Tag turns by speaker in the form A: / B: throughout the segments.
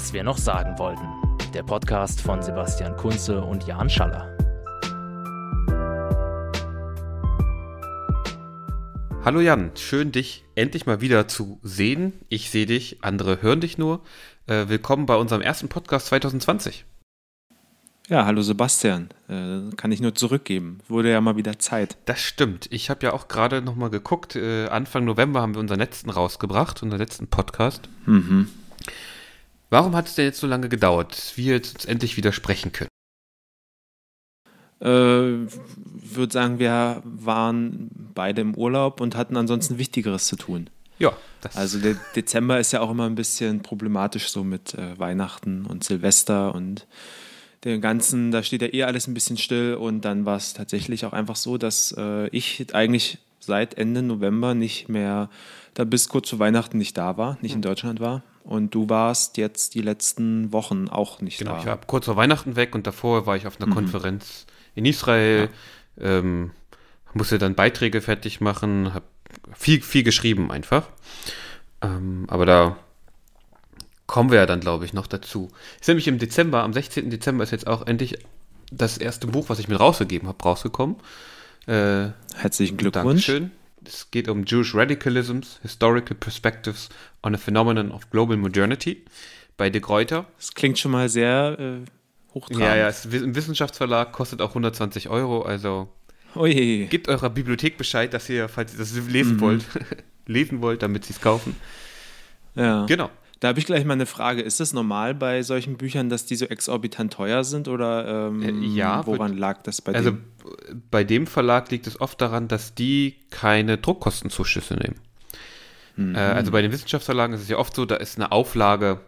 A: was wir noch sagen wollten. Der Podcast von Sebastian Kunze und Jan Schaller.
B: Hallo Jan, schön dich endlich mal wieder zu sehen. Ich sehe dich, andere hören dich nur. Äh, willkommen bei unserem ersten Podcast 2020.
C: Ja, hallo Sebastian. Äh, kann ich nur zurückgeben. Wurde ja mal wieder Zeit.
B: Das stimmt. Ich habe ja auch gerade noch mal geguckt. Äh, Anfang November haben wir unseren letzten rausgebracht, unseren letzten Podcast. Mhm. Warum hat es denn jetzt so lange gedauert, dass wir jetzt endlich wieder sprechen können?
C: Äh, würde sagen, wir waren beide im Urlaub und hatten ansonsten Wichtigeres zu tun.
B: Ja.
C: also der Dezember ist ja auch immer ein bisschen problematisch so mit äh, Weihnachten und Silvester und den ganzen, da steht ja eh alles ein bisschen still und dann war es tatsächlich auch einfach so, dass äh, ich eigentlich seit Ende November nicht mehr, da bis kurz zu Weihnachten nicht da war, nicht in hm. Deutschland war. Und du warst jetzt die letzten Wochen auch nicht
B: genau,
C: da.
B: Genau, ich war kurz vor Weihnachten weg und davor war ich auf einer mhm. Konferenz in Israel, ja. ähm, musste dann Beiträge fertig machen, habe viel, viel geschrieben einfach. Ähm, aber da kommen wir ja dann, glaube ich, noch dazu. Ist nämlich im Dezember, am 16. Dezember ist jetzt auch endlich das erste Buch, was ich mit rausgegeben habe, rausgekommen.
C: Äh, Herzlichen Glückwunsch.
B: Dankeschön. Es geht um Jewish Radicalisms, Historical Perspectives on a Phenomenon of Global Modernity bei De Gruyter.
C: Das klingt schon mal sehr äh, hochtrabend.
B: Ja, ja, es ist ein Wissenschaftsverlag, kostet auch 120 Euro, also
C: Oje.
B: gebt eurer Bibliothek Bescheid, dass ihr, falls ihr das lesen mhm. wollt, lesen wollt, damit sie es kaufen.
C: Ja. Genau. Da habe ich gleich mal eine Frage. Ist es normal bei solchen Büchern, dass die so exorbitant teuer sind oder ähm,
B: äh, ja,
C: woran lag das bei
B: also, dem? Also bei dem Verlag liegt es oft daran, dass die keine Druckkostenzuschüsse nehmen. Mhm. Also bei den Wissenschaftsverlagen ist es ja oft so, da ist eine Auflage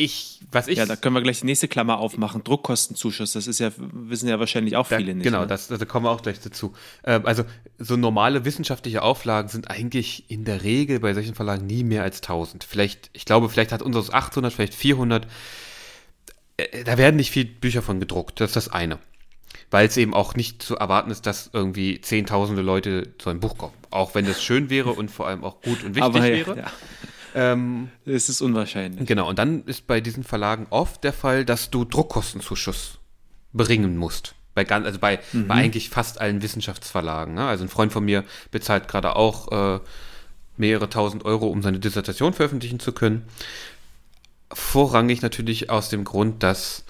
B: ich, was ich.
C: Ja, da können wir gleich die nächste Klammer aufmachen. Druckkostenzuschuss, das ist ja, wissen ja wahrscheinlich auch viele
B: da,
C: nicht.
B: Genau,
C: ne?
B: das, da kommen wir auch gleich dazu. Ähm, also, so normale wissenschaftliche Auflagen sind eigentlich in der Regel bei solchen Verlagen nie mehr als 1000. Vielleicht, ich glaube, vielleicht hat unseres 800, vielleicht 400. Äh, da werden nicht viele Bücher von gedruckt, das ist das eine. Weil es eben auch nicht zu erwarten ist, dass irgendwie zehntausende Leute so ein Buch kommen. Auch wenn das schön wäre und vor allem auch gut und wichtig
C: Aber,
B: wäre.
C: Ja. Ähm, es ist unwahrscheinlich.
B: Genau, und dann ist bei diesen Verlagen oft der Fall, dass du Druckkostenzuschuss bringen musst. Bei, ganz, also bei, mhm. bei eigentlich fast allen Wissenschaftsverlagen. Ne? Also ein Freund von mir bezahlt gerade auch äh, mehrere tausend Euro, um seine Dissertation veröffentlichen zu können. Vorrangig natürlich aus dem Grund, dass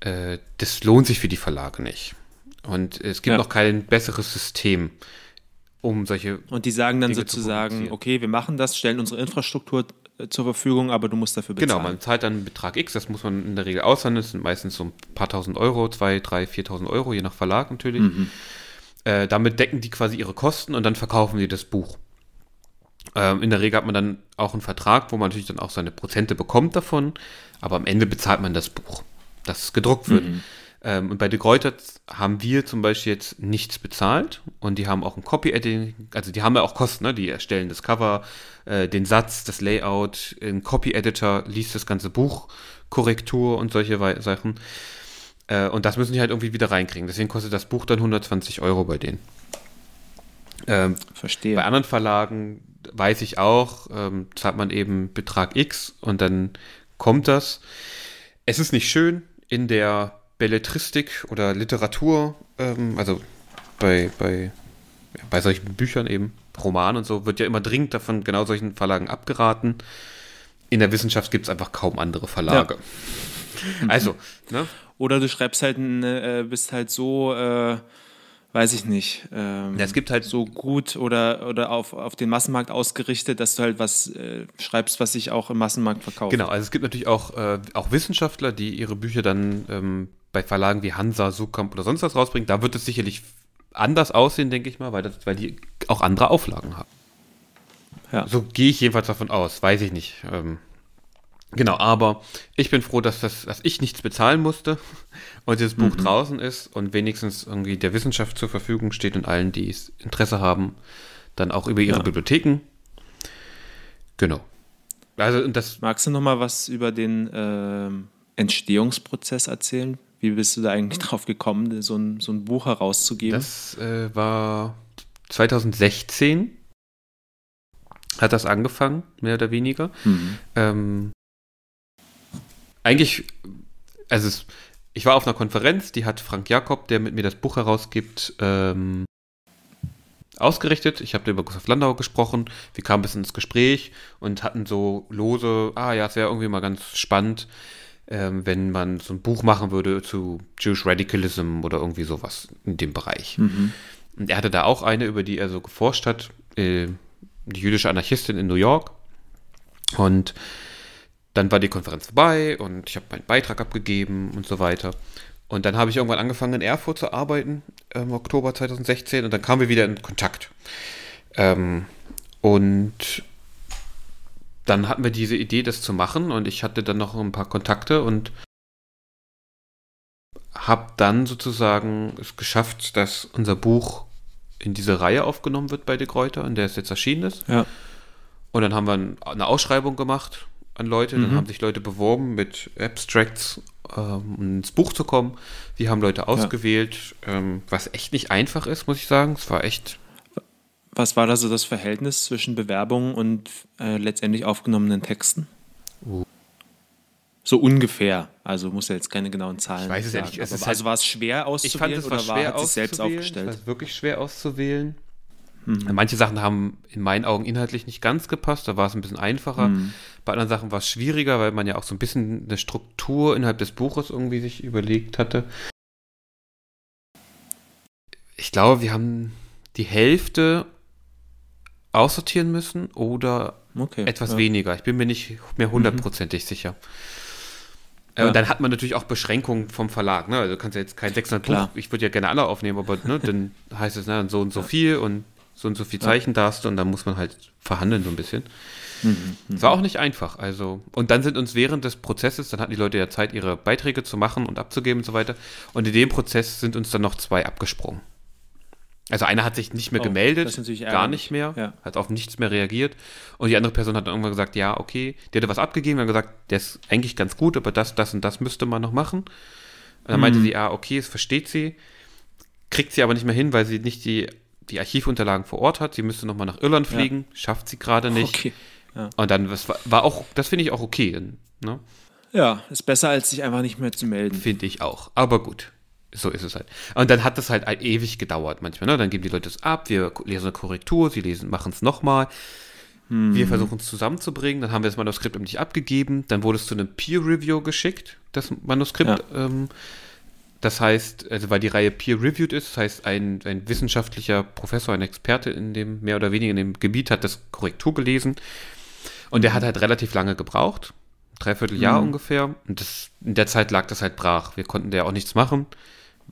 B: äh, das lohnt sich für die Verlage nicht. Und es gibt ja. noch kein besseres System, um solche.
C: Und die sagen dann Dinge sozusagen, okay, wir machen das, stellen unsere Infrastruktur äh, zur Verfügung, aber du musst dafür
B: bezahlen. Genau, man zahlt dann einen Betrag X, das muss man in der Regel aushandeln, das sind meistens so ein paar tausend Euro, zwei, drei, viertausend Euro, je nach Verlag natürlich. Mhm. Äh, damit decken die quasi ihre Kosten und dann verkaufen sie das Buch. Ähm, in der Regel hat man dann auch einen Vertrag, wo man natürlich dann auch seine Prozente bekommt davon, aber am Ende bezahlt man das Buch, das gedruckt wird. Mhm. Ähm, und bei De Gruyter haben wir zum Beispiel jetzt nichts bezahlt und die haben auch ein Copy-Editing, also die haben ja auch Kosten, ne? die erstellen das Cover, äh, den Satz, das Layout, ein Copy-Editor liest das ganze Buch, Korrektur und solche We Sachen. Äh, und das müssen die halt irgendwie wieder reinkriegen. Deswegen kostet das Buch dann 120 Euro bei denen.
C: Ähm, Verstehe.
B: Bei anderen Verlagen weiß ich auch, ähm, zahlt man eben Betrag X und dann kommt das. Es ist nicht schön in der Belletristik oder Literatur, ähm, also bei, bei, ja, bei solchen Büchern eben, Romanen und so, wird ja immer dringend davon genau solchen Verlagen abgeraten. In der Wissenschaft gibt es einfach kaum andere Verlage. Ja. Also, ne?
C: Oder du schreibst halt, äh, bist halt so, äh, weiß ich nicht, ähm,
B: ja, es gibt halt
C: so gut oder, oder auf, auf den Massenmarkt ausgerichtet, dass du halt was äh, schreibst, was sich auch im Massenmarkt verkauft.
B: Genau, also es gibt natürlich auch, äh, auch Wissenschaftler, die ihre Bücher dann ähm, bei Verlagen wie Hansa, Sukamp oder sonst was rausbringen. Da wird es sicherlich anders aussehen, denke ich mal, weil, das, weil die auch andere Auflagen haben. Ja. So gehe ich jedenfalls davon aus, weiß ich nicht. Ähm, Genau, aber ich bin froh, dass, das, dass ich nichts bezahlen musste und dieses Buch mhm. draußen ist und wenigstens irgendwie der Wissenschaft zur Verfügung steht und allen, die es Interesse haben, dann auch über ihre ja. Bibliotheken. Genau.
C: Also das Magst du noch mal was über den äh, Entstehungsprozess erzählen? Wie bist du da eigentlich drauf gekommen, so ein, so ein Buch herauszugeben?
B: Das äh, war 2016 hat das angefangen, mehr oder weniger. Mhm. Ähm, eigentlich, also es, ich war auf einer Konferenz, die hat Frank Jakob, der mit mir das Buch herausgibt, ähm, ausgerichtet. Ich habe über Gustav Landau gesprochen. Wir kamen ein bisschen ins Gespräch und hatten so lose, ah ja, es wäre irgendwie mal ganz spannend, ähm, wenn man so ein Buch machen würde zu Jewish Radicalism oder irgendwie sowas in dem Bereich. Mhm. Und er hatte da auch eine, über die er so geforscht hat, äh, die jüdische Anarchistin in New York. Und dann war die Konferenz vorbei und ich habe meinen Beitrag abgegeben und so weiter. Und dann habe ich irgendwann angefangen in Erfurt zu arbeiten, im Oktober 2016, und dann kamen wir wieder in Kontakt. Ähm, und dann hatten wir diese Idee, das zu machen, und ich hatte dann noch ein paar Kontakte und habe dann sozusagen es geschafft, dass unser Buch in diese Reihe aufgenommen wird bei De Kräuter, in der es jetzt erschienen ist.
C: Ja.
B: Und dann haben wir eine Ausschreibung gemacht an Leute, dann mhm. haben sich Leute beworben mit Abstracts ähm, ins Buch zu kommen. Wir haben Leute ausgewählt, ja. ähm, was echt nicht einfach ist, muss ich sagen. Es war echt.
C: Was war da so das Verhältnis zwischen Bewerbungen und äh, letztendlich aufgenommenen Texten? Uh. So ungefähr. Also muss ja jetzt keine genauen Zahlen. Ich
B: weiß es ja nicht. Es
C: also halt, war es schwer auszuwählen
B: ich fand, es war oder schwer war, hat selbst aufgestellt? Es war wirklich schwer auszuwählen. Mhm. Manche Sachen haben in meinen Augen inhaltlich nicht ganz gepasst, da war es ein bisschen einfacher. Mhm. Bei anderen Sachen war es schwieriger, weil man ja auch so ein bisschen eine Struktur innerhalb des Buches irgendwie sich überlegt hatte. Ich glaube, wir haben die Hälfte aussortieren müssen oder okay, etwas ja. weniger. Ich bin mir nicht mehr hundertprozentig mhm. sicher. Äh, ja. Und dann hat man natürlich auch Beschränkungen vom Verlag. Ne? Also du kannst ja jetzt kein 600 Buch, ich würde ja gerne alle aufnehmen, aber ne, dann heißt es ne, so und so viel und so und so viel Zeichen ja. darfst du und dann muss man halt verhandeln so ein bisschen. Mhm, es war auch nicht einfach. Also, und dann sind uns während des Prozesses, dann hatten die Leute ja Zeit, ihre Beiträge zu machen und abzugeben und so weiter. Und in dem Prozess sind uns dann noch zwei abgesprungen. Also einer hat sich nicht mehr oh, gemeldet, gar nicht mehr, ja. hat auf nichts mehr reagiert. Und die andere Person hat dann irgendwann gesagt, ja, okay, die hatte was abgegeben, und gesagt, der ist eigentlich ganz gut, aber das, das und das müsste man noch machen. Und dann mhm. meinte sie, ja, okay, es versteht sie, kriegt sie aber nicht mehr hin, weil sie nicht die die Archivunterlagen vor Ort hat. Sie müsste nochmal nach Irland fliegen, ja. schafft sie gerade nicht. Okay. Ja. Und dann, das war, war auch, das finde ich auch okay. Ne?
C: Ja, ist besser, als sich einfach nicht mehr zu melden.
B: Finde ich auch. Aber gut, so ist es halt. Und dann hat das halt ewig gedauert manchmal. Ne? Dann geben die Leute es ab, wir lesen eine Korrektur, sie lesen, machen es nochmal. Hm. Wir versuchen es zusammenzubringen, dann haben wir das Manuskript nicht abgegeben, dann wurde es zu einem Peer Review geschickt, das Manuskript. Ja. Ähm, das heißt, also weil die Reihe peer-reviewed ist, das heißt, ein, ein wissenschaftlicher Professor, ein Experte in dem, mehr oder weniger in dem Gebiet hat das Korrektur gelesen. Und der hat halt relativ lange gebraucht. Dreiviertel Jahr mhm. ungefähr. Und das, in der Zeit lag das halt brach. Wir konnten da auch nichts machen,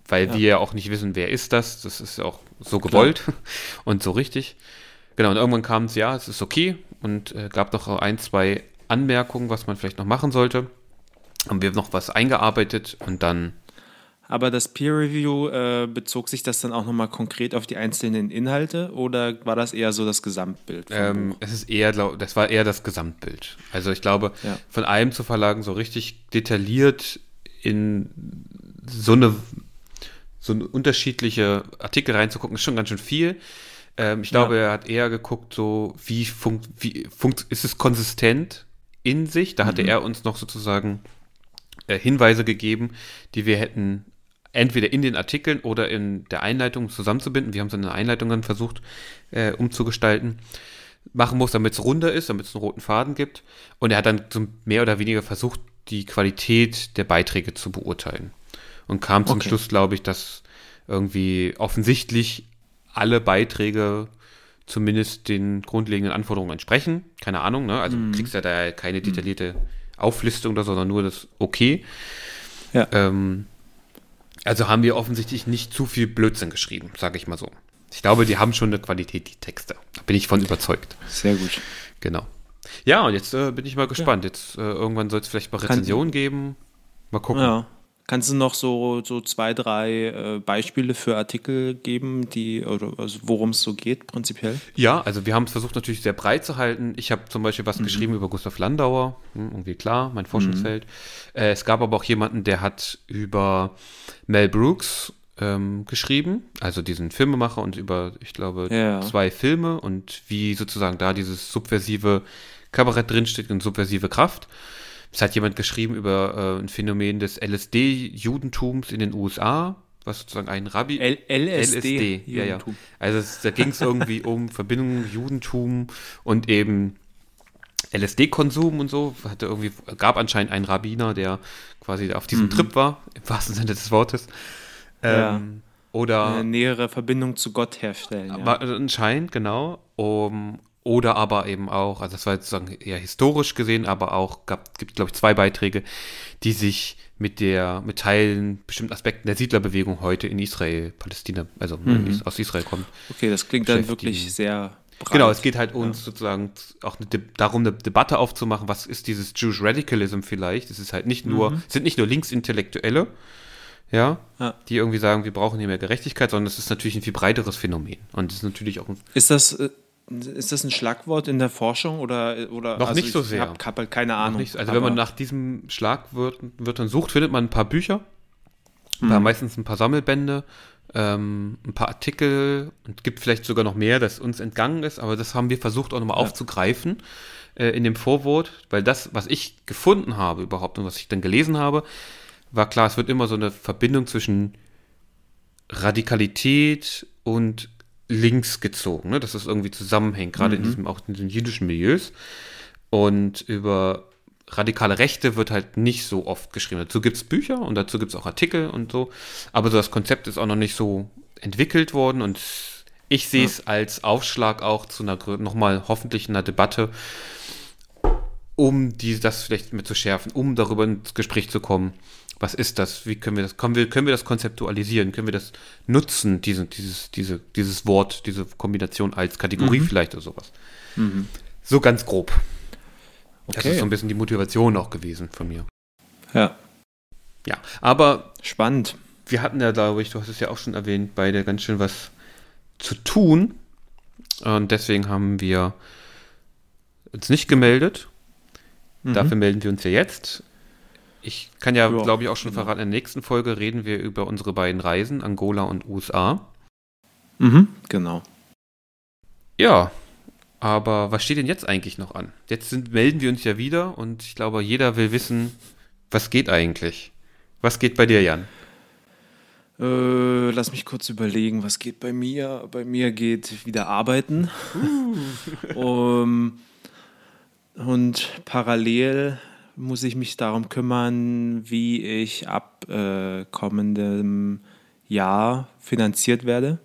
B: weil ja. wir ja auch nicht wissen, wer ist das. Das ist auch so gewollt Klar. und so richtig. Genau, und irgendwann kam es, ja, es ist okay. Und äh, gab noch ein, zwei Anmerkungen, was man vielleicht noch machen sollte. Haben wir noch was eingearbeitet und dann
C: aber das Peer Review, äh, bezog sich das dann auch nochmal konkret auf die einzelnen Inhalte oder war das eher so das Gesamtbild?
B: Ähm, es ist eher, das war eher das Gesamtbild. Also ich glaube, ja. von einem zu verlagen so richtig detailliert in so eine, so unterschiedliche Artikel reinzugucken, ist schon ganz schön viel. Ähm, ich glaube, ja. er hat eher geguckt, so wie, funkt, wie funkt, ist es konsistent in sich? Da hatte mhm. er uns noch sozusagen äh, Hinweise gegeben, die wir hätten entweder in den Artikeln oder in der Einleitung zusammenzubinden. Wir haben es in der Einleitung dann versucht äh, umzugestalten. Machen muss, damit es runder ist, damit es einen roten Faden gibt. Und er hat dann mehr oder weniger versucht, die Qualität der Beiträge zu beurteilen. Und kam zum okay. Schluss, glaube ich, dass irgendwie offensichtlich alle Beiträge zumindest den grundlegenden Anforderungen entsprechen. Keine Ahnung, ne? Also du kriegst ja da keine mhm. detaillierte Auflistung oder, sondern nur das Okay. Ja. Ähm, also haben wir offensichtlich nicht zu viel Blödsinn geschrieben, sage ich mal so. Ich glaube, die haben schon eine Qualität, die Texte. Da bin ich von überzeugt.
C: Sehr gut.
B: Genau. Ja, und jetzt äh, bin ich mal gespannt. Ja. Jetzt äh, irgendwann soll es vielleicht mal Rezensionen geben. Mal gucken.
C: Ja. Kannst du noch so, so zwei, drei äh, Beispiele für Artikel geben, die, oder also worum es so geht, prinzipiell?
B: Ja, also wir haben es versucht natürlich sehr breit zu halten. Ich habe zum Beispiel was mhm. geschrieben über Gustav Landauer, hm, irgendwie klar, mein Forschungsfeld. Mhm. Äh, es gab aber auch jemanden, der hat über Mel Brooks ähm, geschrieben, also diesen Filmemacher und über, ich glaube, ja. zwei Filme und wie sozusagen da dieses subversive Kabarett drinsteht und subversive Kraft. Es hat jemand geschrieben über äh, ein Phänomen des LSD-Judentums in den USA, was sozusagen ein Rabbi.
C: L LSD,
B: LSD ja, ja. Also es, da ging es irgendwie um Verbindungen Judentum und eben LSD-Konsum und so. Hatte irgendwie, gab anscheinend einen Rabbiner, der quasi auf diesem mhm. Trip war, im wahrsten Sinne des Wortes.
C: Ja. Ähm, oder eine nähere Verbindung zu Gott herstellen.
B: Ja. anscheinend, genau. Um, oder aber eben auch, also das war jetzt sozusagen eher historisch gesehen, aber auch gab, gibt, glaube ich, zwei Beiträge, die sich mit der, mit Teilen, bestimmten Aspekten der Siedlerbewegung heute in Israel, Palästina, also mhm. aus Israel kommt.
C: Okay, das klingt dann wirklich sehr
B: breit. Genau, es geht halt uns ja. sozusagen auch eine darum, eine Debatte aufzumachen, was ist dieses Jewish Radicalism vielleicht? Es ist halt nicht nur, mhm. sind nicht nur Linksintellektuelle, ja, ja, die irgendwie sagen, wir brauchen hier mehr Gerechtigkeit, sondern es ist natürlich ein viel breiteres Phänomen. Und es ist natürlich auch ein
C: Ist das, äh, ist das ein Schlagwort in der Forschung oder, oder
B: noch also nicht so sehr?
C: Ich habe halt keine Ahnung.
B: Nicht, also wenn man nach diesem Schlagwörtern sucht, findet man ein paar Bücher, mhm. meistens ein paar Sammelbände, ähm, ein paar Artikel und gibt vielleicht sogar noch mehr, das uns entgangen ist, aber das haben wir versucht auch nochmal ja. aufzugreifen äh, in dem Vorwort, weil das, was ich gefunden habe überhaupt und was ich dann gelesen habe, war klar, es wird immer so eine Verbindung zwischen Radikalität und links gezogen, ne? dass das irgendwie zusammenhängt, gerade mhm. in diesem, auch in diesen jüdischen Milieus. Und über radikale Rechte wird halt nicht so oft geschrieben. Dazu gibt es Bücher und dazu gibt es auch Artikel und so. Aber so das Konzept ist auch noch nicht so entwickelt worden und ich sehe es ja. als Aufschlag auch zu einer nochmal hoffentlich einer Debatte, um die, das vielleicht mit zu schärfen, um darüber ins Gespräch zu kommen, was ist das? Wie können wir das, können wir, können wir das konzeptualisieren? Können wir das nutzen, diese, dieses, diese, dieses Wort, diese Kombination als Kategorie mhm. vielleicht oder sowas? Mhm. So ganz grob. Okay. Das ist so ein bisschen die Motivation auch gewesen von mir.
C: Ja.
B: Ja, aber.
C: Spannend.
B: Wir hatten ja, glaube ich, du hast es ja auch schon erwähnt, beide ganz schön was zu tun. Und deswegen haben wir uns nicht gemeldet. Mhm. Dafür melden wir uns ja jetzt. Ich kann ja, ja glaube ich, auch schon genau. verraten, in der nächsten Folge reden wir über unsere beiden Reisen, Angola und USA.
C: Mhm, genau.
B: Ja, aber was steht denn jetzt eigentlich noch an? Jetzt sind, melden wir uns ja wieder und ich glaube, jeder will wissen, was geht eigentlich? Was geht bei dir, Jan?
C: Äh, lass mich kurz überlegen, was geht bei mir? Bei mir geht wieder arbeiten. Uh. um, und parallel muss ich mich darum kümmern, wie ich ab äh, kommendem Jahr finanziert werde.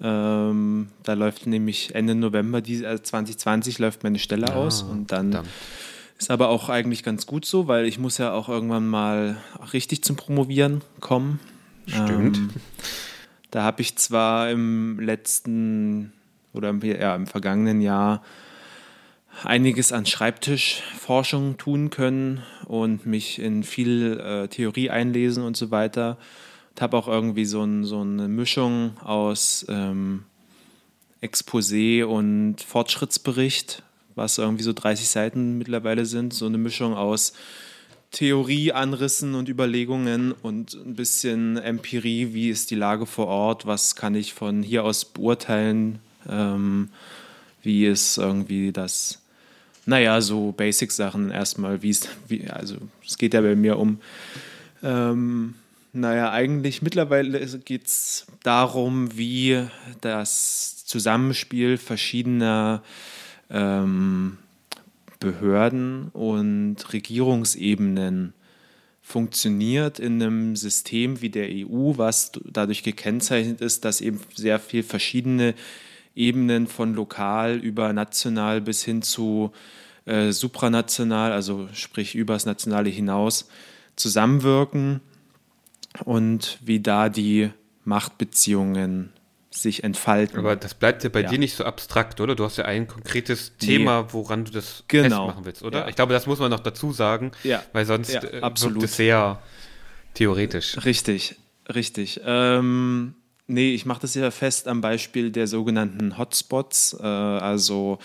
C: Ähm, da läuft nämlich Ende November die, also 2020 läuft meine Stelle ah, aus und dann verdammt. ist aber auch eigentlich ganz gut so, weil ich muss ja auch irgendwann mal richtig zum Promovieren kommen.
B: Stimmt. Ähm,
C: da habe ich zwar im letzten oder ja, im vergangenen Jahr einiges an Schreibtischforschung tun können und mich in viel äh, Theorie einlesen und so weiter. Und habe auch irgendwie so, ein, so eine Mischung aus ähm, Exposé und Fortschrittsbericht, was irgendwie so 30 Seiten mittlerweile sind. So eine Mischung aus Theorieanrissen und Überlegungen und ein bisschen Empirie, wie ist die Lage vor Ort, was kann ich von hier aus beurteilen, ähm, wie ist irgendwie das naja, so Basic-Sachen erstmal, wie es, wie, also es geht ja bei mir um, ähm, naja, eigentlich mittlerweile geht es darum, wie das Zusammenspiel verschiedener ähm, Behörden und Regierungsebenen funktioniert in einem System wie der EU, was dadurch gekennzeichnet ist, dass eben sehr viel verschiedene Ebenen von lokal über national bis hin zu äh, supranational, also sprich übers Nationale hinaus, zusammenwirken und wie da die Machtbeziehungen sich entfalten.
B: Aber das bleibt ja bei ja. dir nicht so abstrakt, oder? Du hast ja ein konkretes Thema, nee. woran du das genau. festmachen willst, oder? Ja. Ich glaube, das muss man noch dazu sagen, ja. weil sonst ja, äh, wirkt es sehr theoretisch.
C: Richtig, richtig. Ähm, nee, ich mache das ja fest am Beispiel der sogenannten Hotspots, äh, also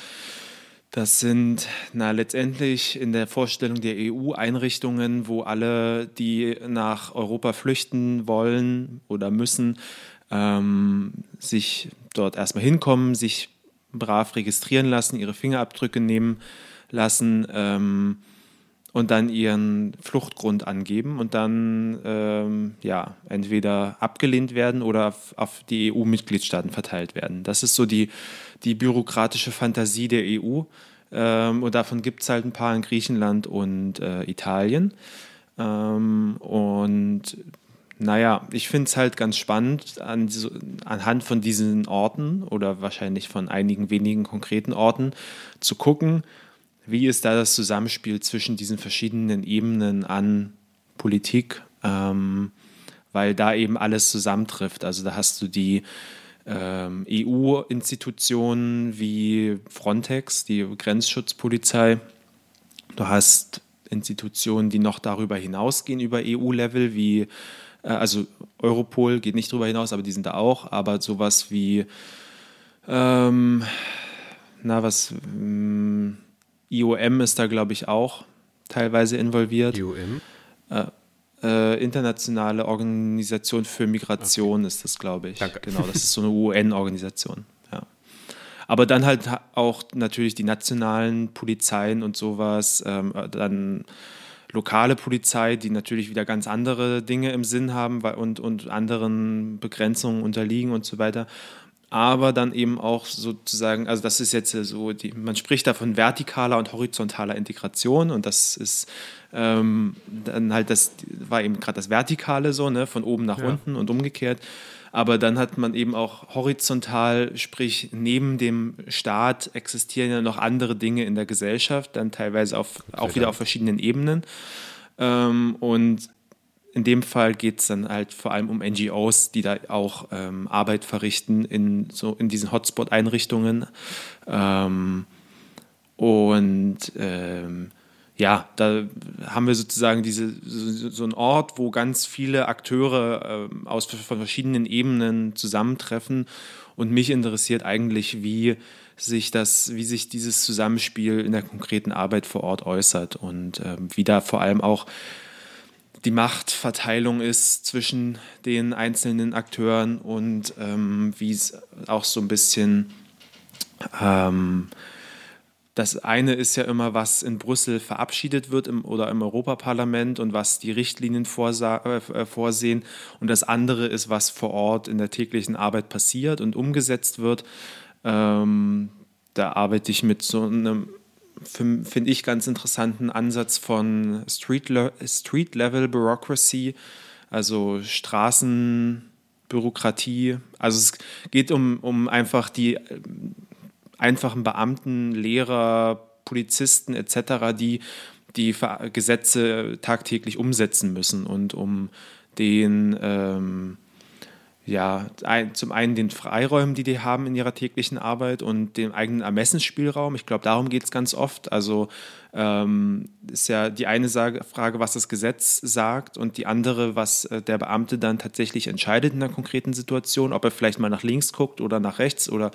C: das sind na, letztendlich in der Vorstellung der EU Einrichtungen, wo alle, die nach Europa flüchten wollen oder müssen, ähm, sich dort erstmal hinkommen, sich brav registrieren lassen, ihre Fingerabdrücke nehmen lassen ähm, und dann ihren Fluchtgrund angeben und dann ähm, ja entweder abgelehnt werden oder auf, auf die EU-Mitgliedstaaten verteilt werden. Das ist so die, die bürokratische Fantasie der EU. Ähm, und davon gibt es halt ein paar in Griechenland und äh, Italien. Ähm, und naja, ich finde es halt ganz spannend, an, anhand von diesen Orten oder wahrscheinlich von einigen wenigen konkreten Orten zu gucken, wie ist da das Zusammenspiel zwischen diesen verschiedenen Ebenen an Politik, ähm, weil da eben alles zusammentrifft. Also da hast du die ähm, EU-Institutionen wie Frontex, die Grenzschutzpolizei. Du hast Institutionen, die noch darüber hinausgehen, über EU-Level, wie, äh, also Europol geht nicht darüber hinaus, aber die sind da auch, aber sowas wie, ähm, na, was, ähm, IOM ist da, glaube ich, auch teilweise involviert.
B: IOM?
C: Äh, äh, Internationale Organisation für Migration okay. ist das, glaube ich.
B: Danke.
C: Genau, das ist so eine UN-Organisation. Ja. Aber dann halt auch natürlich die nationalen Polizeien und sowas, ähm, dann lokale Polizei, die natürlich wieder ganz andere Dinge im Sinn haben und, und anderen Begrenzungen unterliegen und so weiter aber dann eben auch sozusagen, also das ist jetzt so, die, man spricht da von vertikaler und horizontaler Integration und das ist ähm, dann halt, das war eben gerade das Vertikale so, ne, von oben nach ja. unten und umgekehrt. Aber dann hat man eben auch horizontal, sprich neben dem Staat existieren ja noch andere Dinge in der Gesellschaft, dann teilweise auf, auch wieder auf verschiedenen Ebenen. Ähm, und in dem Fall geht es dann halt vor allem um NGOs, die da auch ähm, Arbeit verrichten in, so in diesen Hotspot-Einrichtungen. Ähm, und ähm, ja, da haben wir sozusagen diese, so, so einen Ort, wo ganz viele Akteure äh, aus von verschiedenen Ebenen zusammentreffen. Und mich interessiert eigentlich, wie sich das, wie sich dieses Zusammenspiel in der konkreten Arbeit vor Ort äußert und äh, wie da vor allem auch die Machtverteilung ist zwischen den einzelnen Akteuren und ähm, wie es auch so ein bisschen ähm, das eine ist ja immer, was in Brüssel verabschiedet wird im, oder im Europaparlament und was die Richtlinien äh, äh, vorsehen. Und das andere ist, was vor Ort in der täglichen Arbeit passiert und umgesetzt wird. Ähm, da arbeite ich mit so einem finde ich, ganz interessanten Ansatz von Street, Street Level Bureaucracy, also Straßenbürokratie. Also es geht um, um einfach die äh, einfachen Beamten, Lehrer, Polizisten etc., die die Gesetze tagtäglich umsetzen müssen und um den ähm, ja, ein, zum einen den Freiräumen, die die haben in ihrer täglichen Arbeit und dem eigenen Ermessensspielraum. Ich glaube, darum geht es ganz oft. Also ähm, ist ja die eine Frage, was das Gesetz sagt und die andere, was äh, der Beamte dann tatsächlich entscheidet in einer konkreten Situation, ob er vielleicht mal nach links guckt oder nach rechts oder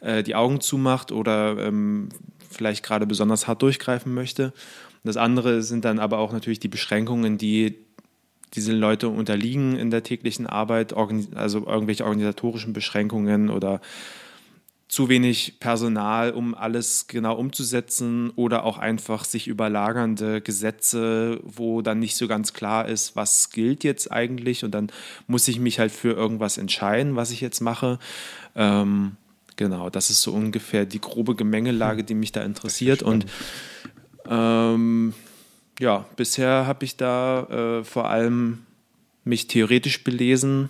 C: äh, die Augen zumacht oder ähm, vielleicht gerade besonders hart durchgreifen möchte. das andere sind dann aber auch natürlich die Beschränkungen, die diese Leute unterliegen in der täglichen Arbeit, also irgendwelche organisatorischen Beschränkungen oder zu wenig Personal, um alles genau umzusetzen oder auch einfach sich überlagernde Gesetze, wo dann nicht so ganz klar ist, was gilt jetzt eigentlich und dann muss ich mich halt für irgendwas entscheiden, was ich jetzt mache. Ähm, genau, das ist so ungefähr die grobe Gemengelage, die mich da interessiert und ähm, ja, bisher habe ich da äh, vor allem mich theoretisch belesen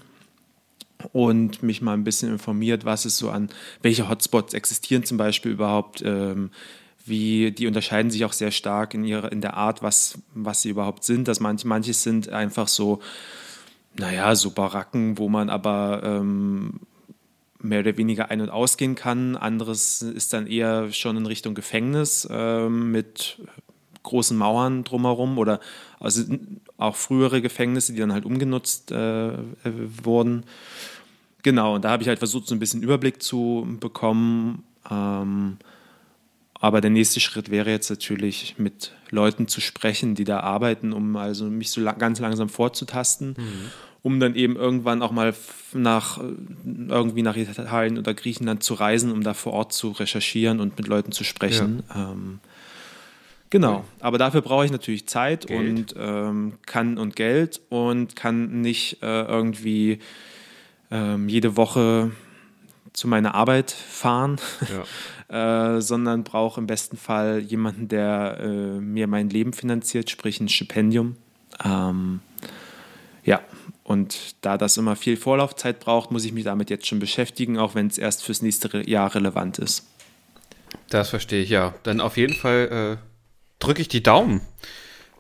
C: und mich mal ein bisschen informiert, was es so an, welche Hotspots existieren zum Beispiel überhaupt, ähm, wie, die unterscheiden sich auch sehr stark in, ihrer, in der Art, was, was sie überhaupt sind. Dass manch, manche sind einfach so, naja, so Baracken, wo man aber ähm, mehr oder weniger ein- und ausgehen kann. Anderes ist dann eher schon in Richtung Gefängnis ähm, mit großen Mauern drumherum oder also auch frühere Gefängnisse, die dann halt umgenutzt äh, äh, wurden. Genau, und da habe ich halt versucht, so ein bisschen Überblick zu bekommen. Ähm, aber der nächste Schritt wäre jetzt natürlich, mit Leuten zu sprechen, die da arbeiten, um also mich so lang, ganz langsam vorzutasten, mhm. um dann eben irgendwann auch mal nach irgendwie nach Italien oder Griechenland zu reisen, um da vor Ort zu recherchieren und mit Leuten zu sprechen. Ja. Ähm, Genau, aber dafür brauche ich natürlich Zeit Geld. und ähm, kann und Geld und kann nicht äh, irgendwie ähm, jede Woche zu meiner Arbeit fahren, ja. äh, sondern brauche im besten Fall jemanden, der äh, mir mein Leben finanziert, sprich ein Stipendium. Ähm, ja, und da das immer viel Vorlaufzeit braucht, muss ich mich damit jetzt schon beschäftigen, auch wenn es erst fürs nächste Jahr relevant ist.
B: Das verstehe ich, ja. Dann auf jeden Fall äh, drücke ich die Daumen,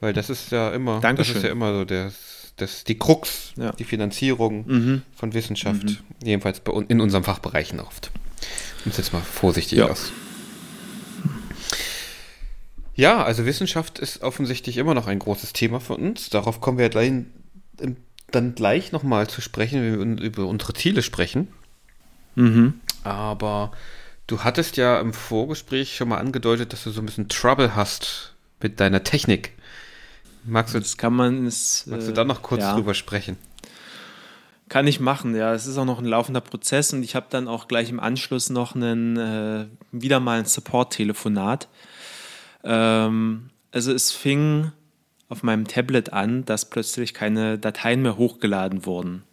B: weil das ist ja immer,
C: Dankeschön.
B: das ist ja immer so der, das, die Krux, ja. die Finanzierung mhm. von Wissenschaft, mhm. jedenfalls bei, in unseren Fachbereichen oft. Um es jetzt mal vorsichtig ja. aus. Ja, also Wissenschaft ist offensichtlich immer noch ein großes Thema für uns. Darauf kommen wir gleich, dann gleich nochmal zu sprechen, wenn wir über unsere Ziele sprechen. Mhm. Aber du hattest ja im Vorgespräch schon mal angedeutet, dass du so ein bisschen Trouble hast mit deiner Technik. Magst du,
C: das kann man, ist,
B: magst du da noch kurz ja. drüber sprechen?
C: Kann ich machen, ja. Es ist auch noch ein laufender Prozess und ich habe dann auch gleich im Anschluss noch einen, äh, wieder mal ein Support-Telefonat. Ähm, also es fing auf meinem Tablet an, dass plötzlich keine Dateien mehr hochgeladen wurden.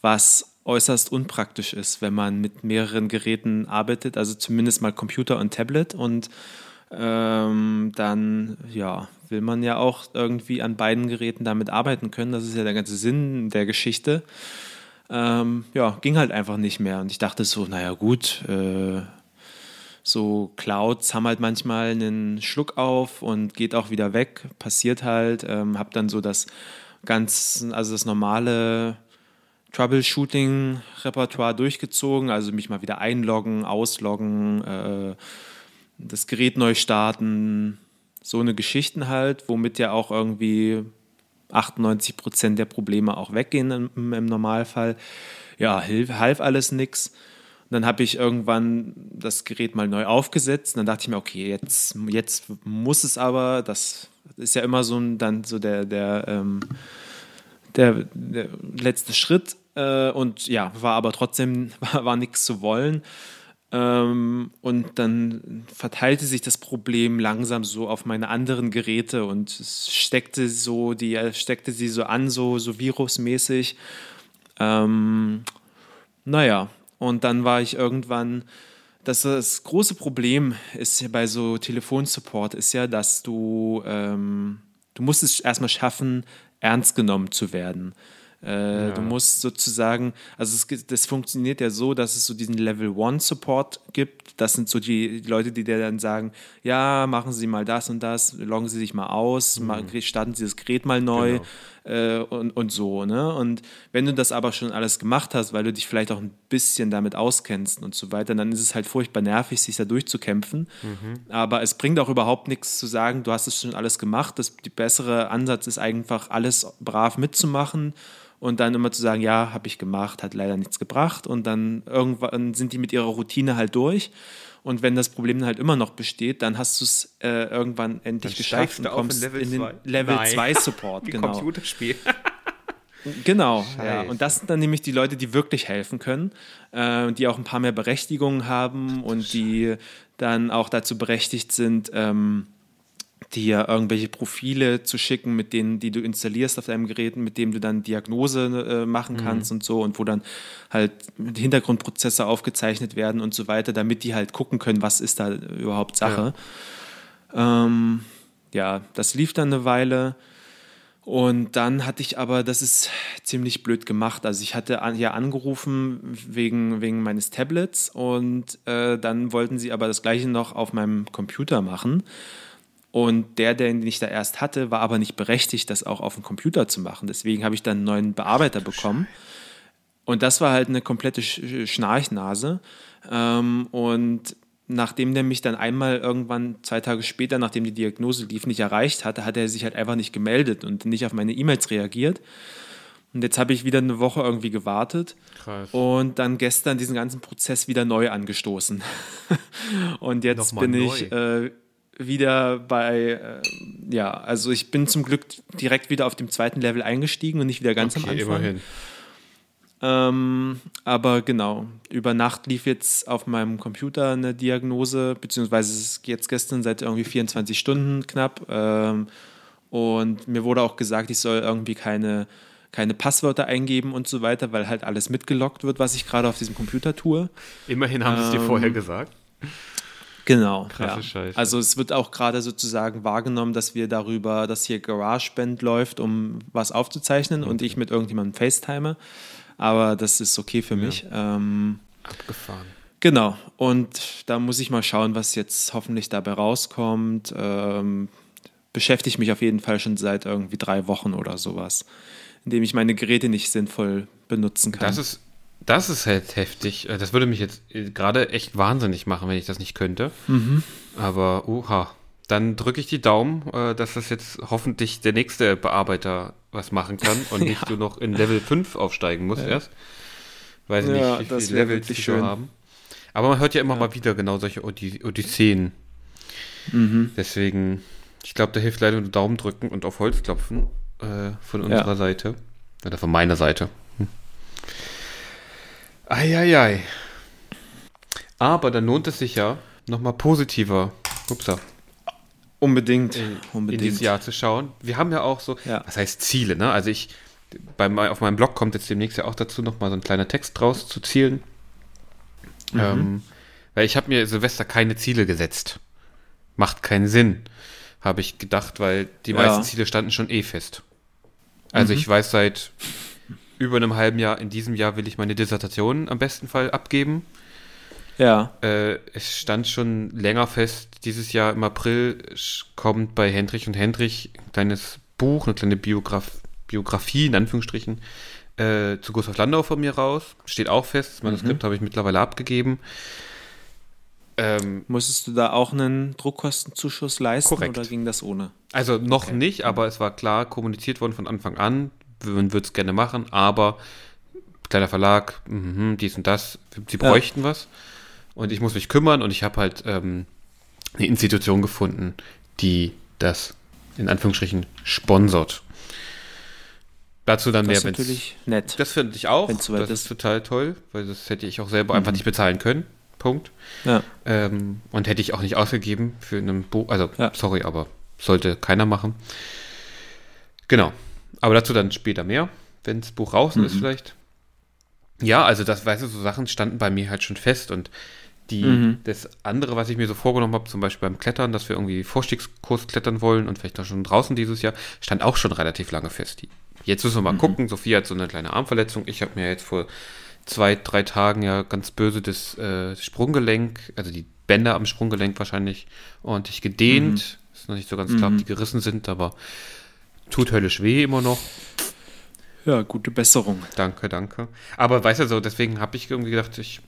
C: Was äußerst unpraktisch ist, wenn man mit mehreren Geräten arbeitet, also zumindest mal Computer und Tablet und ähm, dann ja, will man ja auch irgendwie an beiden Geräten damit arbeiten können. Das ist ja der ganze Sinn der Geschichte. Ähm, ja, ging halt einfach nicht mehr. Und ich dachte so, naja gut, äh, so Clouds haben halt manchmal einen Schluck auf und geht auch wieder weg, passiert halt. Ähm, hab dann so das ganz, also das normale Troubleshooting-Repertoire durchgezogen, also mich mal wieder einloggen, ausloggen, äh, das Gerät neu starten, so eine Geschichten halt, womit ja auch irgendwie 98 Prozent der Probleme auch weggehen im, im Normalfall. Ja, hilf, half alles nichts. Dann habe ich irgendwann das Gerät mal neu aufgesetzt. Und dann dachte ich mir, okay, jetzt, jetzt muss es aber, das ist ja immer so ein, dann so der, der, ähm, der, der letzte Schritt. Äh, und ja, war aber trotzdem, war, war nichts zu wollen. Ähm, und dann verteilte sich das Problem langsam so auf meine anderen Geräte und es steckte so, die steckte sie so an, so, so virusmäßig. Ähm, naja, und dann war ich irgendwann. Das, das große Problem ist bei so Telefonsupport ist ja, dass du, ähm, du musst es erstmal schaffen, ernst genommen zu werden. Äh, ja. Du musst sozusagen, also es, das funktioniert ja so, dass es so diesen Level One Support gibt. Das sind so die, Leute, die dir dann sagen, ja, machen Sie mal das und das, loggen Sie sich mal aus, mhm. starten Sie das Gerät mal neu genau. äh, und, und so. Ne? Und wenn du das aber schon alles gemacht hast, weil du dich vielleicht auch ein bisschen damit auskennst und so weiter, dann ist es halt furchtbar nervig, sich da durchzukämpfen. Mhm. Aber es bringt auch überhaupt nichts zu sagen, du hast es schon alles gemacht. Das, die bessere Ansatz ist einfach, alles brav mitzumachen und dann immer zu sagen, ja, habe ich gemacht, hat leider nichts gebracht und dann irgendwann sind die mit ihrer Routine halt durch und wenn das Problem halt immer noch besteht, dann hast du es äh, irgendwann endlich dann geschafft und kommst in, in den Level 2 Support.
B: Wie genau. Computerspiel.
C: Genau, Scheiße. ja. Und das sind dann nämlich die Leute, die wirklich helfen können, äh, die auch ein paar mehr Berechtigungen haben und die dann auch dazu berechtigt sind, ähm, dir irgendwelche Profile zu schicken, mit denen, die du installierst auf deinem Gerät, mit dem du dann Diagnose äh, machen mhm. kannst mhm. und so und wo dann halt Hintergrundprozesse aufgezeichnet werden und so weiter, damit die halt gucken können, was ist da überhaupt Sache. Ja, ähm, ja das lief dann eine Weile. Und dann hatte ich aber, das ist ziemlich blöd gemacht. Also ich hatte an, ja angerufen wegen, wegen meines Tablets und äh, dann wollten sie aber das gleiche noch auf meinem Computer machen. Und der, den ich da erst hatte, war aber nicht berechtigt, das auch auf dem Computer zu machen. Deswegen habe ich dann einen neuen Bearbeiter bekommen. Und das war halt eine komplette Schnarchnase. Ähm, und nachdem der mich dann einmal irgendwann zwei Tage später, nachdem die Diagnose lief, nicht erreicht hatte, hat er sich halt einfach nicht gemeldet und nicht auf meine E-Mails reagiert. Und jetzt habe ich wieder eine Woche irgendwie gewartet Krass. und dann gestern diesen ganzen Prozess wieder neu angestoßen. und jetzt Nochmal bin ich äh, wieder bei, äh, ja, also ich bin zum Glück direkt wieder auf dem zweiten Level eingestiegen und nicht wieder ganz okay, am Anfang. Immerhin. Ähm, aber genau, über Nacht lief jetzt auf meinem Computer eine Diagnose, beziehungsweise es ist jetzt gestern seit irgendwie 24 Stunden knapp. Ähm, und mir wurde auch gesagt, ich soll irgendwie keine, keine Passwörter eingeben und so weiter, weil halt alles mitgelockt wird, was ich gerade auf diesem Computer tue.
B: Immerhin haben sie es dir
C: Ähm,
B: vorher gesagt.
C: Genau.
B: Krasse
C: ja.
B: Scheiße.
C: Also es wird auch gerade sozusagen wahrgenommen, dass wir darüber, dass hier GarageBand läuft, um was aufzuzeichnen und ich mit irgendjemandem FaceTime. Aber das ist okay für mich. Ähm,
B: Abgefahren.
C: genau. Und da muss ich mal schauen, was jetzt hoffentlich dabei rauskommt. Ähm, beschäftige mich auf jeden Fall schon seit irgendwie drei Wochen oder sowas, indem ich meine Geräte nicht sinnvoll benutzen kann.
B: Das ist, das ist halt heftig. Äh, Das würde mich jetzt äh, gerade echt wahnsinnig machen, wenn ich das nicht könnte.
C: Mhm.
B: Aber, uha. Dann drücke ich die Daumen, äh, dass das jetzt hoffentlich der nächste Bearbeiter was machen kann und nicht du noch in Level 5 aufsteigen musst erst. Weiß ich
C: Ja,
B: nicht, wie viele Levels die so
C: schön.
B: haben. Aber man hört ja immer mal wieder genau solche Odys Odysseen.
C: Mhm.
B: Deswegen, ich glaube, da hilft leider nur Daumen drücken und auf Holz klopfen äh, von unserer Seite. Oder von meiner Seite. Eieiei. Aber dann lohnt es sich ja, nochmal positiver upsa,
C: Unbedingt.
B: in, in
C: Unbedingt.
B: dieses Jahr zu schauen. Wir haben ja auch so,
C: Ja.
B: was heißt Ziele, ne? Also ich, bei, auf meinem Blog kommt jetzt demnächst ja auch dazu nochmal so ein kleiner Text draus zu Zielen.
C: Mhm.
B: Ähm, weil ich habe mir Silvester keine Ziele gesetzt. Macht keinen Sinn, habe ich gedacht, weil die
C: Ja.
B: meisten Ziele standen schon eh fest. Also
C: Mhm.
B: ich weiß seit über einem halben Jahr, in diesem Jahr will ich meine Dissertation am besten Fall abgeben.
C: Ja.
B: Äh, es stand schon länger fest, dieses Jahr im April kommt bei Hendrich und Hendrich ein kleines Buch, eine kleine Biograf Biografie, in Anführungsstrichen, äh, zu Gustav Landau von mir raus. Steht auch fest, das Manuskript habe ich mittlerweile abgegeben. Ähm,
C: Musstest du da auch einen Druckkostenzuschuss leisten
B: Korrekt.
C: oder ging das ohne?
B: also noch nicht, aber es war klar kommuniziert worden von Anfang an, man würde es gerne machen, aber kleiner Verlag, mhm, dies und das, sie
C: Ja.
B: bräuchten was. Und ich muss mich kümmern und ich habe halt ähm, eine Institution gefunden, die das in Anführungsstrichen sponsort. Dazu dann
C: Das
B: mehr,
C: ist
B: wenn es
C: natürlich nett.
B: Das finde ich auch. Das ist
C: ist.
B: total toll, weil das hätte ich auch selber einfach nicht bezahlen können. Punkt.
C: Ja.
B: Ähm, und hätte ich auch nicht ausgegeben für ein Buch. Also,
C: Ja.
B: sorry, aber sollte keiner machen. Genau. Aber dazu dann später mehr, wenn das Buch draußen ist vielleicht. Ja, also das, weißt du, so Sachen standen bei mir halt schon fest und die,
C: Mhm.
B: das andere, was ich mir so vorgenommen habe, zum Beispiel beim Klettern, dass wir irgendwie Vorstiegskurs klettern wollen und vielleicht auch schon draußen dieses Jahr, stand auch schon relativ lange fest. Jetzt müssen wir mal gucken. Sophie hat so eine kleine Armverletzung. Ich habe mir jetzt vor zwei, drei Tagen ja ganz böse das äh, Sprunggelenk, also die Bänder am Sprunggelenk wahrscheinlich ordentlich gedehnt. Ist noch nicht so ganz klar, ob die gerissen sind, aber tut höllisch weh immer noch.
C: Ja, gute Besserung.
B: Danke, danke. Aber weißt du so, deswegen habe ich irgendwie gedacht, ich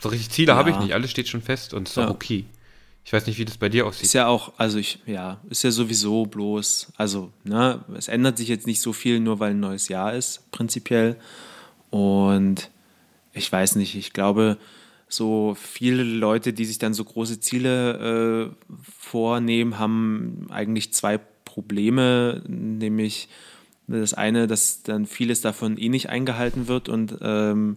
B: so richtig Ziele habe ich
C: Ja.
B: nicht. Alles steht schon fest und ist
C: Ja.
B: auch okay. Ich weiß nicht, wie das bei dir aussieht.
C: Ist ja auch, also ich, ja, ist ja sowieso bloß, also, ne, es ändert sich jetzt nicht so viel, nur weil ein neues Jahr ist, prinzipiell. Und ich weiß nicht, ich glaube, so viele Leute, die sich dann so große Ziele äh, vornehmen, haben eigentlich zwei Probleme, nämlich das eine, dass dann vieles davon eh nicht eingehalten wird und ähm,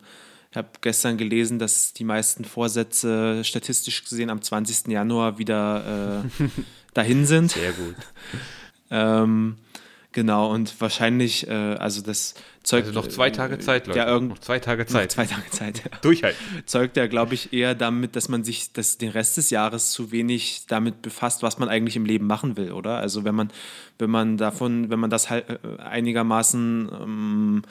C: ich habe gestern gelesen, dass die meisten Vorsätze statistisch gesehen am 20. Januar wieder äh, dahin sind.
B: Sehr gut.
C: Ähm, genau, und wahrscheinlich, äh, also das zeugt.
B: Also noch zwei Tage Zeit, Leute.
C: Ja, irgend,
B: noch zwei Tage Zeit.
C: zwei Tage Zeit. Ja.
B: Durchhalten.
C: Zeugt ja, glaube ich, eher damit, dass man sich das, den Rest des Jahres zu wenig damit befasst, was man eigentlich im Leben machen will, oder? Also wenn man, wenn man davon, wenn man das halt äh, einigermaßen ähm,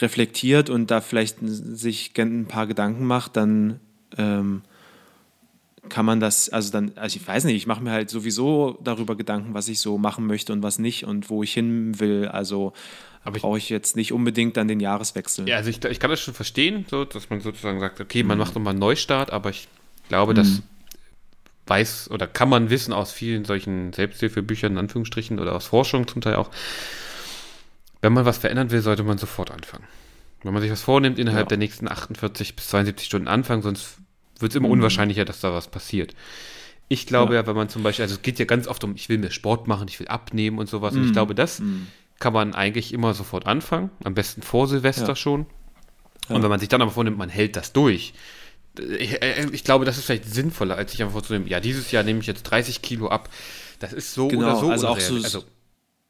C: reflektiert und da vielleicht sich ein paar Gedanken macht, dann ähm, kann man das, also dann, also ich weiß nicht, ich mache mir halt sowieso darüber Gedanken, was ich so machen möchte und was nicht und wo ich hin will. Also brauche ich jetzt nicht unbedingt dann den Jahreswechsel.
B: Ja, also ich, ich kann das schon verstehen, so, dass man sozusagen sagt, okay, man macht nochmal einen Neustart, aber ich glaube, das weiß oder kann man wissen aus vielen solchen Selbsthilfebüchern, in Anführungsstrichen, oder aus Forschung zum Teil auch, wenn man was verändern will, sollte man sofort anfangen. Wenn man sich was vornimmt, innerhalb
C: Ja.
B: der nächsten 48 bis 72 Stunden anfangen, sonst wird es immer unwahrscheinlicher, dass da was passiert. Ich glaube ja.
C: Ja.
B: wenn man zum Beispiel, also es geht ja ganz oft um, ich will mehr Sport machen, ich will abnehmen und sowas, und ich glaube, das kann man eigentlich immer sofort anfangen, am besten vor Silvester
C: Ja.
B: schon. Ja. Und wenn man sich dann aber vornimmt, man hält das durch, ich, äh, ich, glaube, das ist vielleicht sinnvoller, als sich einfach vorzunehmen, ja, dieses Jahr nehme ich jetzt 30 Kilo ab. Das ist so
C: genau,
B: oder so.
C: Also auch so, also,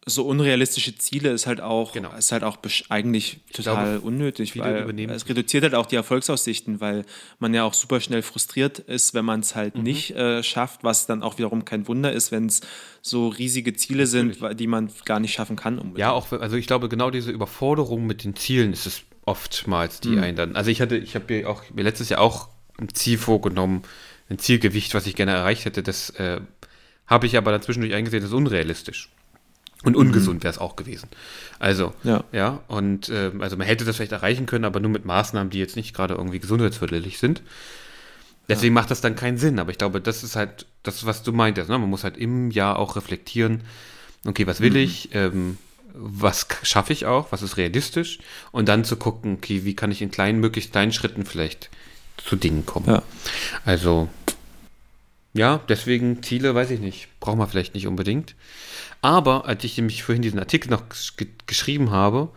C: so unrealistische Ziele ist halt auch, genau. ist halt auch eigentlich total glaube, unnötig, weil es reduziert halt auch die Erfolgsaussichten, weil man ja auch super schnell frustriert ist, wenn man es halt mhm. nicht äh, schafft, was dann auch wiederum kein Wunder ist, wenn es so riesige Ziele Natürlich. sind, die man gar nicht schaffen kann.
B: Unbedingt. Ja, auch, also ich glaube, genau diese Überforderung mit den Zielen ist es oftmals, die mhm. einen dann. Also ich hatte, ich habe mir auch mir letztes Jahr auch ein Ziel vorgenommen, ein Zielgewicht, was ich gerne erreicht hätte, das äh, habe ich aber dann zwischendurch eingesehen, das ist unrealistisch. Und ungesund mhm. wäre es auch gewesen. Also, ja, ja und äh, also man hätte das vielleicht erreichen können, aber nur mit Maßnahmen, die jetzt nicht gerade irgendwie gesundheitsförderlich sind. Deswegen ja. macht das dann keinen Sinn. Aber ich glaube, das ist halt das, was du meintest. Ne? Man muss halt im Jahr auch reflektieren, okay, was will mhm. ich, ähm, was schaffe ich auch, was ist realistisch und dann zu gucken, okay, wie kann ich in kleinen, möglichst kleinen Schritten vielleicht zu Dingen kommen. Ja. Also, ja, deswegen Ziele, weiß ich nicht, braucht man vielleicht nicht unbedingt. Aber als ich nämlich vorhin diesen Artikel noch ge geschrieben habe,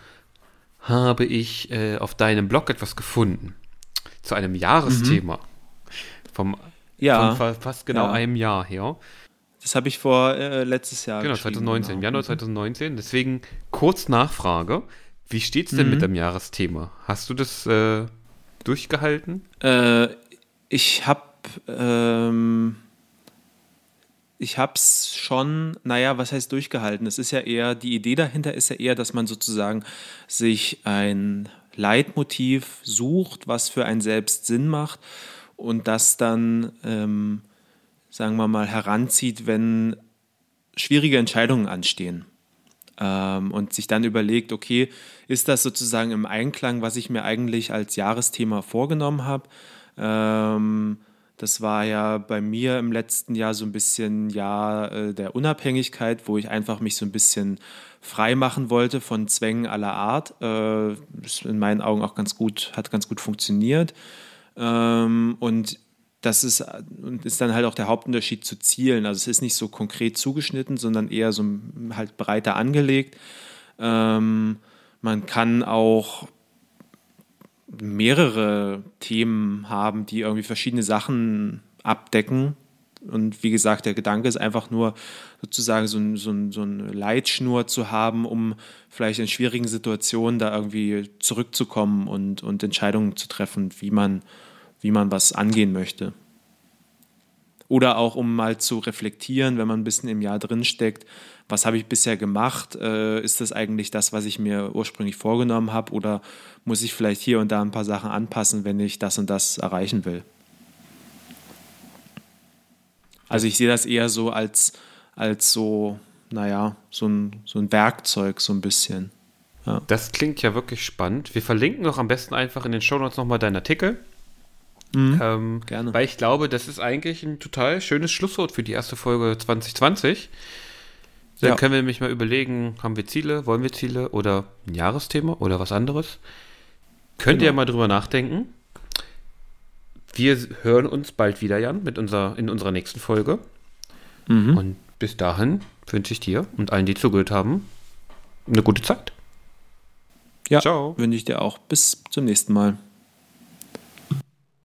B: habe ich äh, auf deinem Blog etwas gefunden zu einem Jahresthema. Mhm. Vom, ja. Von fast genau ja. einem Jahr her.
C: Das habe ich vor äh, letztes Jahr.
B: Genau, 2019, genau. Januar 2019. Mhm. Deswegen kurz Nachfrage. Wie steht es denn mhm. mit dem Jahresthema? Hast du das äh, durchgehalten?
C: Äh, ich habe ähm, ich habe es schon, naja, was heißt durchgehalten? Es ist ja eher, die Idee dahinter ist ja eher, dass man sozusagen sich ein Leitmotiv sucht, was für einen selbst Sinn macht und das dann, ähm, sagen wir mal, heranzieht, wenn schwierige Entscheidungen anstehen. Ähm, und sich dann überlegt, okay, ist das sozusagen im Einklang, was ich mir eigentlich als Jahresthema vorgenommen habe? Ähm, das war ja bei mir im letzten Jahr so ein bisschen Jahr äh, der Unabhängigkeit, wo ich einfach mich so ein bisschen frei machen wollte von Zwängen aller Art. Äh, ist in meinen Augen auch ganz gut, hat ganz gut funktioniert. Ähm, und das ist, ist dann halt auch der Hauptunterschied zu Zielen. Also es ist nicht so konkret zugeschnitten, sondern eher so halt breiter angelegt. Ähm, man kann auch mehrere Themen haben, die irgendwie verschiedene Sachen abdecken. Und wie gesagt, der Gedanke ist einfach nur sozusagen so, so, so eine Leitschnur zu haben, um vielleicht in schwierigen Situationen da irgendwie zurückzukommen und, und Entscheidungen zu treffen, wie man, wie man was angehen möchte. Oder auch um mal zu reflektieren, wenn man ein bisschen im Jahr drin steckt, was habe ich bisher gemacht? Äh, ist das eigentlich das, was ich mir ursprünglich vorgenommen habe? Oder muss ich vielleicht hier und da ein paar Sachen anpassen, wenn ich das und das erreichen will? Also ich sehe das eher so als, als so, naja, so ein, so ein Werkzeug so ein bisschen.
B: Ja. Das klingt ja wirklich spannend. Wir verlinken doch am besten einfach in den Show Notes nochmal deinen Artikel. Mhm, ähm, gerne. Weil ich glaube, das ist eigentlich ein total schönes Schlusswort für die erste Folge 2020. Dann ja. können wir nämlich mal überlegen, haben wir Ziele, wollen wir Ziele oder ein Jahresthema oder was anderes. Könnt genau. ihr mal drüber nachdenken. Wir hören uns bald wieder, Jan, mit unserer, in unserer nächsten Folge. Mhm. Und bis dahin wünsche ich dir und allen, die zugehört haben, eine gute Zeit.
C: Ja, Ciao. wünsche ich dir auch. Bis zum nächsten Mal.